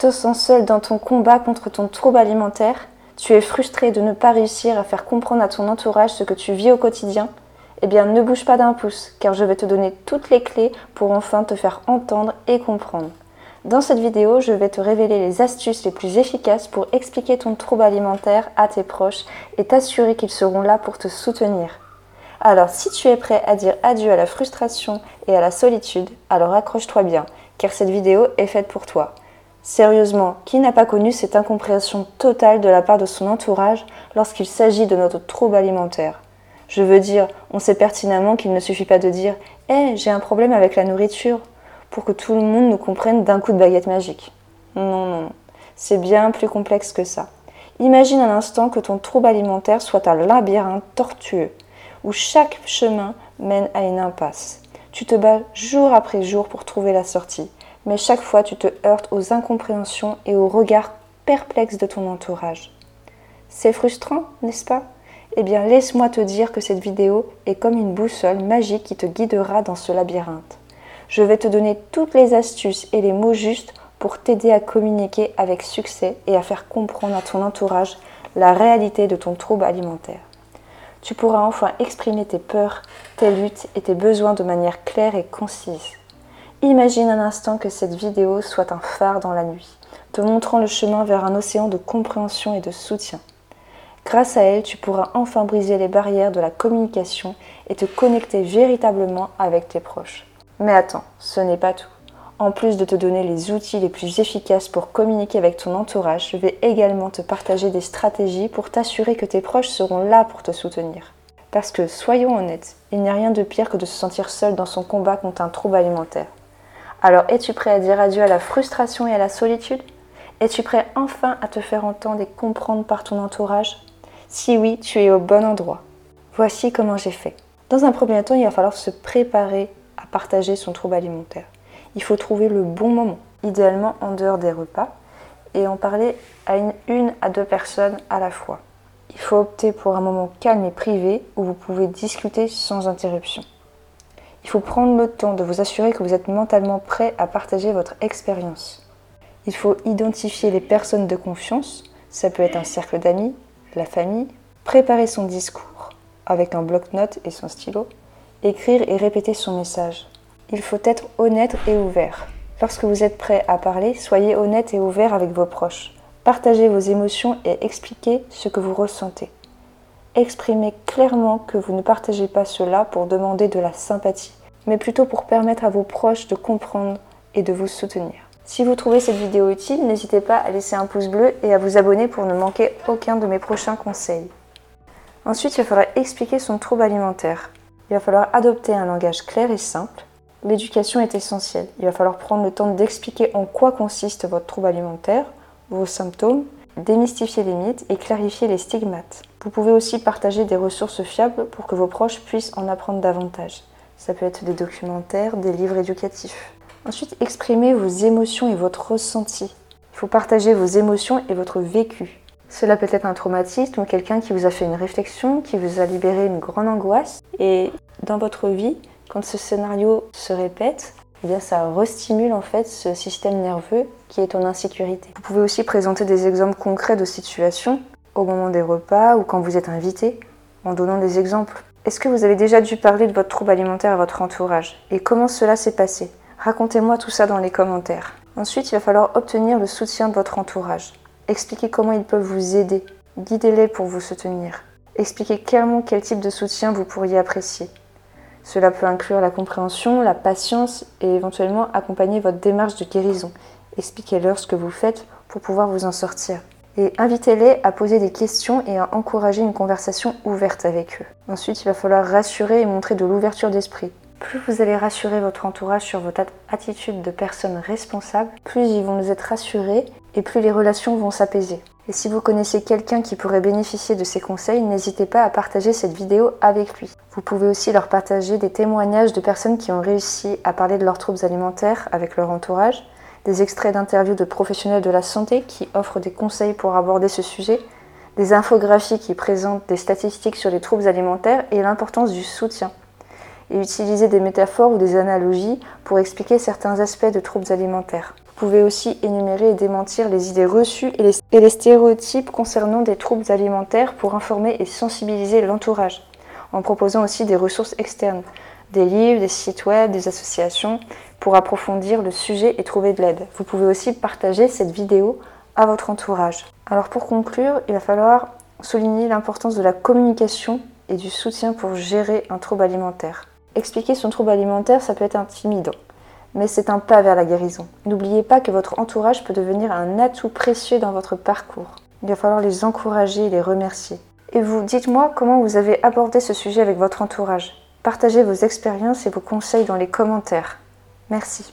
te sens seul dans ton combat contre ton trouble alimentaire Tu es frustré de ne pas réussir à faire comprendre à ton entourage ce que tu vis au quotidien Eh bien, ne bouge pas d'un pouce, car je vais te donner toutes les clés pour enfin te faire entendre et comprendre. Dans cette vidéo, je vais te révéler les astuces les plus efficaces pour expliquer ton trouble alimentaire à tes proches et t'assurer qu'ils seront là pour te soutenir. Alors, si tu es prêt à dire adieu à la frustration et à la solitude, alors accroche-toi bien, car cette vidéo est faite pour toi. Sérieusement, qui n'a pas connu cette incompréhension totale de la part de son entourage lorsqu'il s'agit de notre trouble alimentaire? Je veux dire, on sait pertinemment qu'il ne suffit pas de dire Hé, j'ai un problème avec la nourriture pour que tout le monde nous comprenne d'un coup de baguette magique. Non, non, non. C'est bien plus complexe que ça. Imagine un instant que ton trouble alimentaire soit un labyrinthe tortueux, où chaque chemin mène à une impasse. Tu te bats jour après jour pour trouver la sortie mais chaque fois tu te heurtes aux incompréhensions et aux regards perplexes de ton entourage. C'est frustrant, n'est-ce pas? Eh bien, laisse-moi te dire que cette vidéo est comme une boussole magique qui te guidera dans ce labyrinthe. Je vais te donner toutes les astuces et les mots justes pour t'aider à communiquer avec succès et à faire comprendre à ton entourage la réalité de ton trouble alimentaire. Tu pourras enfin exprimer tes peurs, tes luttes et tes besoins de manière claire et concise. Imagine un instant que cette vidéo soit un phare dans la nuit, te montrant le chemin vers un océan de compréhension et de soutien. Grâce à elle, tu pourras enfin briser les barrières de la communication et te connecter véritablement avec tes proches. Mais attends, ce n'est pas tout. En plus de te donner les outils les plus efficaces pour communiquer avec ton entourage, je vais également te partager des stratégies pour t'assurer que tes proches seront là pour te soutenir. Parce que, soyons honnêtes, il n'y a rien de pire que de se sentir seul dans son combat contre un trouble alimentaire. Alors es-tu prêt à dire adieu à la frustration et à la solitude? Es-tu prêt enfin à te faire entendre et comprendre par ton entourage? Si oui, tu es au bon endroit. Voici comment j'ai fait. Dans un premier temps, il va falloir se préparer à partager son trouble alimentaire. Il faut trouver le bon moment, idéalement en dehors des repas, et en parler à une, à deux personnes à la fois. Il faut opter pour un moment calme et privé où vous pouvez discuter sans interruption. Il faut prendre le temps de vous assurer que vous êtes mentalement prêt à partager votre expérience. Il faut identifier les personnes de confiance, ça peut être un cercle d'amis, la famille, préparer son discours avec un bloc-notes et son stylo, écrire et répéter son message. Il faut être honnête et ouvert. Lorsque vous êtes prêt à parler, soyez honnête et ouvert avec vos proches. Partagez vos émotions et expliquez ce que vous ressentez. Exprimez clairement que vous ne partagez pas cela pour demander de la sympathie, mais plutôt pour permettre à vos proches de comprendre et de vous soutenir. Si vous trouvez cette vidéo utile, n'hésitez pas à laisser un pouce bleu et à vous abonner pour ne manquer aucun de mes prochains conseils. Ensuite, il va falloir expliquer son trouble alimentaire. Il va falloir adopter un langage clair et simple. L'éducation est essentielle. Il va falloir prendre le temps d'expliquer en quoi consiste votre trouble alimentaire, vos symptômes, démystifier les mythes et clarifier les stigmates. Vous pouvez aussi partager des ressources fiables pour que vos proches puissent en apprendre davantage. Ça peut être des documentaires, des livres éducatifs. Ensuite, exprimez vos émotions et votre ressenti. Il faut partager vos émotions et votre vécu. Cela peut être un traumatisme ou quelqu'un qui vous a fait une réflexion, qui vous a libéré une grande angoisse. Et dans votre vie, quand ce scénario se répète, eh bien ça restimule en fait ce système nerveux qui est en insécurité. Vous pouvez aussi présenter des exemples concrets de situations au moment des repas ou quand vous êtes invité en donnant des exemples. Est-ce que vous avez déjà dû parler de votre trouble alimentaire à votre entourage et comment cela s'est passé? Racontez-moi tout ça dans les commentaires. Ensuite, il va falloir obtenir le soutien de votre entourage. Expliquez comment ils peuvent vous aider. Guidez-les pour vous soutenir. Expliquez clairement quel type de soutien vous pourriez apprécier. Cela peut inclure la compréhension, la patience et éventuellement accompagner votre démarche de guérison. Expliquez-leur ce que vous faites pour pouvoir vous en sortir. Et invitez-les à poser des questions et à encourager une conversation ouverte avec eux. Ensuite, il va falloir rassurer et montrer de l'ouverture d'esprit. Plus vous allez rassurer votre entourage sur votre attitude de personne responsable, plus ils vont nous être rassurés et plus les relations vont s'apaiser. Et si vous connaissez quelqu'un qui pourrait bénéficier de ces conseils, n'hésitez pas à partager cette vidéo avec lui. Vous pouvez aussi leur partager des témoignages de personnes qui ont réussi à parler de leurs troubles alimentaires avec leur entourage, des extraits d'interviews de professionnels de la santé qui offrent des conseils pour aborder ce sujet, des infographies qui présentent des statistiques sur les troubles alimentaires et l'importance du soutien, et utiliser des métaphores ou des analogies pour expliquer certains aspects de troubles alimentaires. Vous pouvez aussi énumérer et démentir les idées reçues et les, stéréotypes concernant des troubles alimentaires pour informer et sensibiliser l'entourage, en proposant aussi des ressources externes, des livres, des sites web, des associations, pour approfondir le sujet et trouver de l'aide. Vous pouvez aussi partager cette vidéo à votre entourage. Alors pour conclure, il va falloir souligner l'importance de la communication et du soutien pour gérer un trouble alimentaire. Expliquer son trouble alimentaire, ça peut être intimidant, mais c'est un pas vers la guérison. N'oubliez pas que votre entourage peut devenir un atout précieux dans votre parcours. Il va falloir les encourager et les remercier. Et vous, dites-moi comment vous avez abordé ce sujet avec votre entourage. Partagez vos expériences et vos conseils dans les commentaires. Merci.